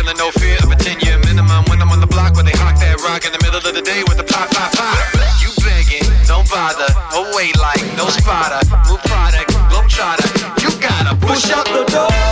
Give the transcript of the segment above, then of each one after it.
feeling no fear of a 10 year minimum. When I'm on the block where they hawk that rock in the middle of the day with the pop, pop, pop. You begging, don't bother. Oh, wait, like no spotter. Move product, globe trotter. You gotta push out the door.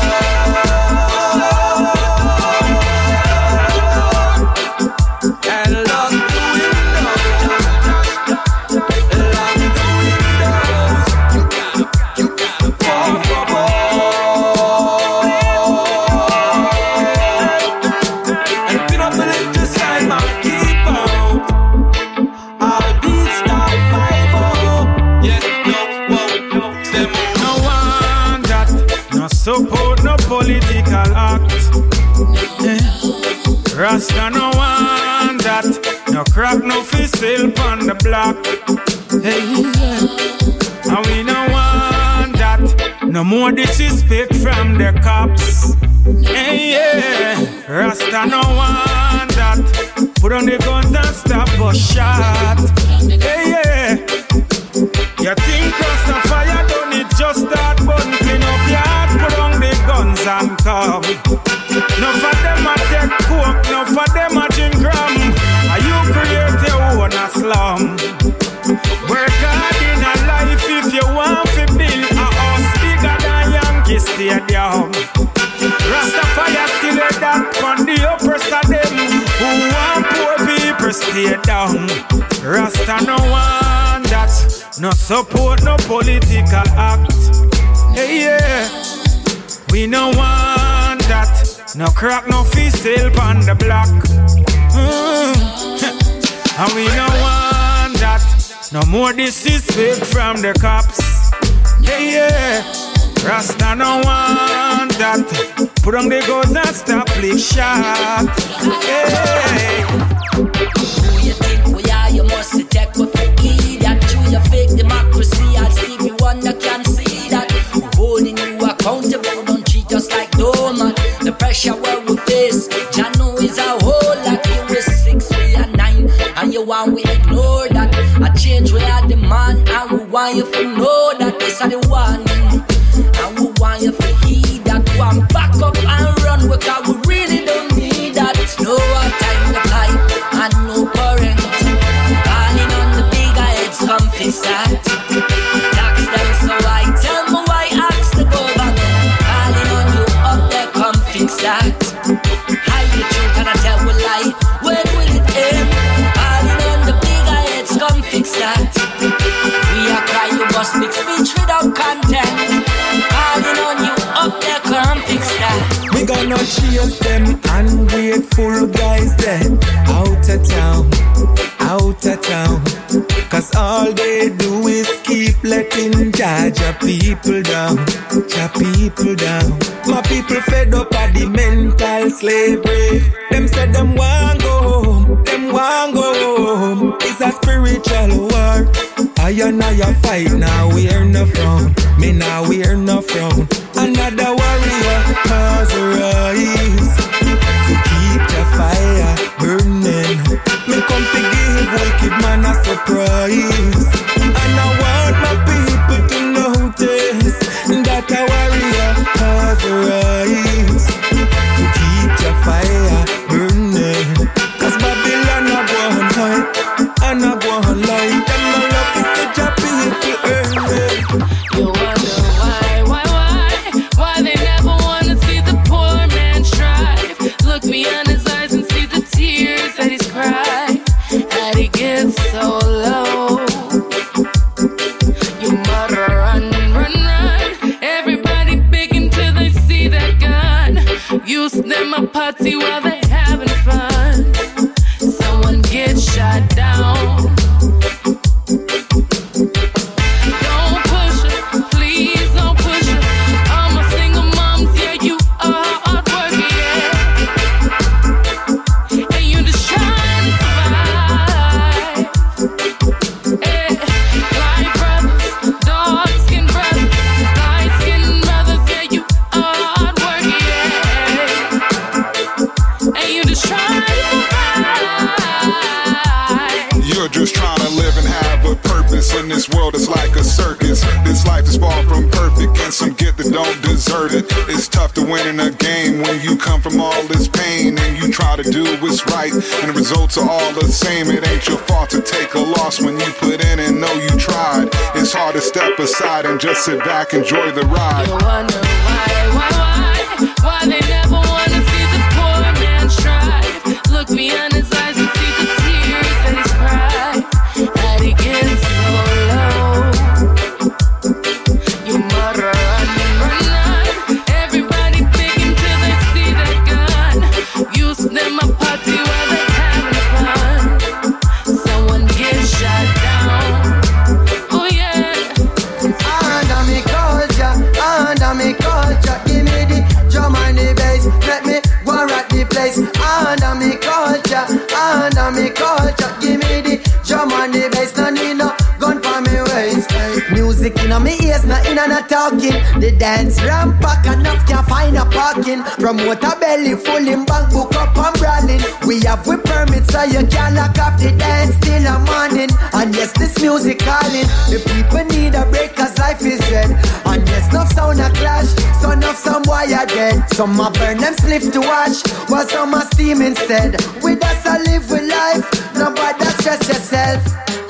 Political act. Yeah. Rasta no want that. No crack, no fizzle on the block. Hey, yeah. And we no want that. No more disrespect from the cops. Hey, yeah. Rasta no want that. Put on the guns and stop a shot. Hey, yeah. You and come. No for them a take coke, no for them a drink rum. Are you create your own a slum? Work hard in a life if you want to build a house bigger than Yankee Stadium. Rastafire still a that on the side them who want poor people stay down. Rasta no want that, no support, no political act. Hey yeah. We no that. No crack, no fizzle on the block. Mm. and we no want that. No more disrespect from the cops. Yeah, yeah. Rasta no want that. Put on the guns and stop lick shot. Hey. Want you to know that this are the warning, and we want you to heed that. One back up and run, because we really without content. Calling on you up there, come fix that. We gonna chase them ungrateful guys then out of town, out of town. Cause all they do is keep letting your people down, your people down. My people fed up of the mental slavery. Them said them want go home, them want go home. It's a spiritual war. I and I fight now, we're no frown. Me now we're no frown. Another warrior cause rise to keep the fire burning. Me come to give wicked man a surprise, is far from perfect, and some get that don't deserve it. It's tough to win in a game when you come from all this pain and you try to do what's right, and the results are all the same. It ain't your fault to take a loss when you put in and know you tried. It's hard to step aside and just sit back, enjoy the ride. You wonder why, why, why, why they not and a talking. The dance ramp pack enough can find a parking. From Promoter belly full in bank book up and brawling. We have we permits so you can lock up the dance till the morning. And yes, this music calling. The people need a break cause life is dread. And yes, no sound a clash. So enough some wire dead. Some a burn them spliff to watch. While some a steam instead. With us I live with life. Nobody stress yourself.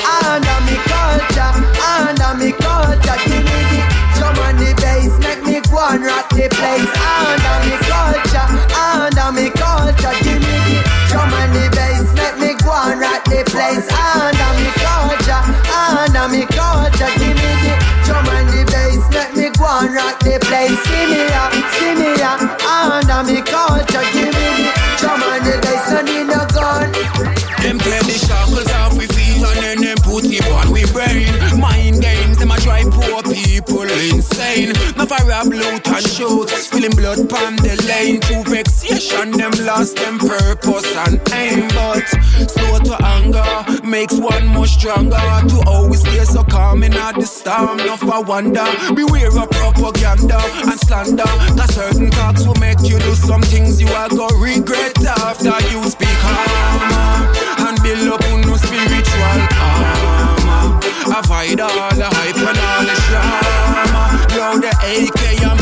Under me culture, rock the place. See me up, see me up, under me culture, give me the drum and the bass, no need no gun. Them tear the shackles off we feet and then them put it on we brain. Mind games, them a drive poor people insane. No for rob, loot and shoot, spilling blood pan the lane. Through vexation, them lost them purpose and aim. But stronger. To always stay so calm in the storm. No for wonder, beware of propaganda and slander. Cause certain talks will make you do some things you are gonna regret after you speak harm and build up on no spiritual armor. Avoid all the hype and all the drama. Blow the AK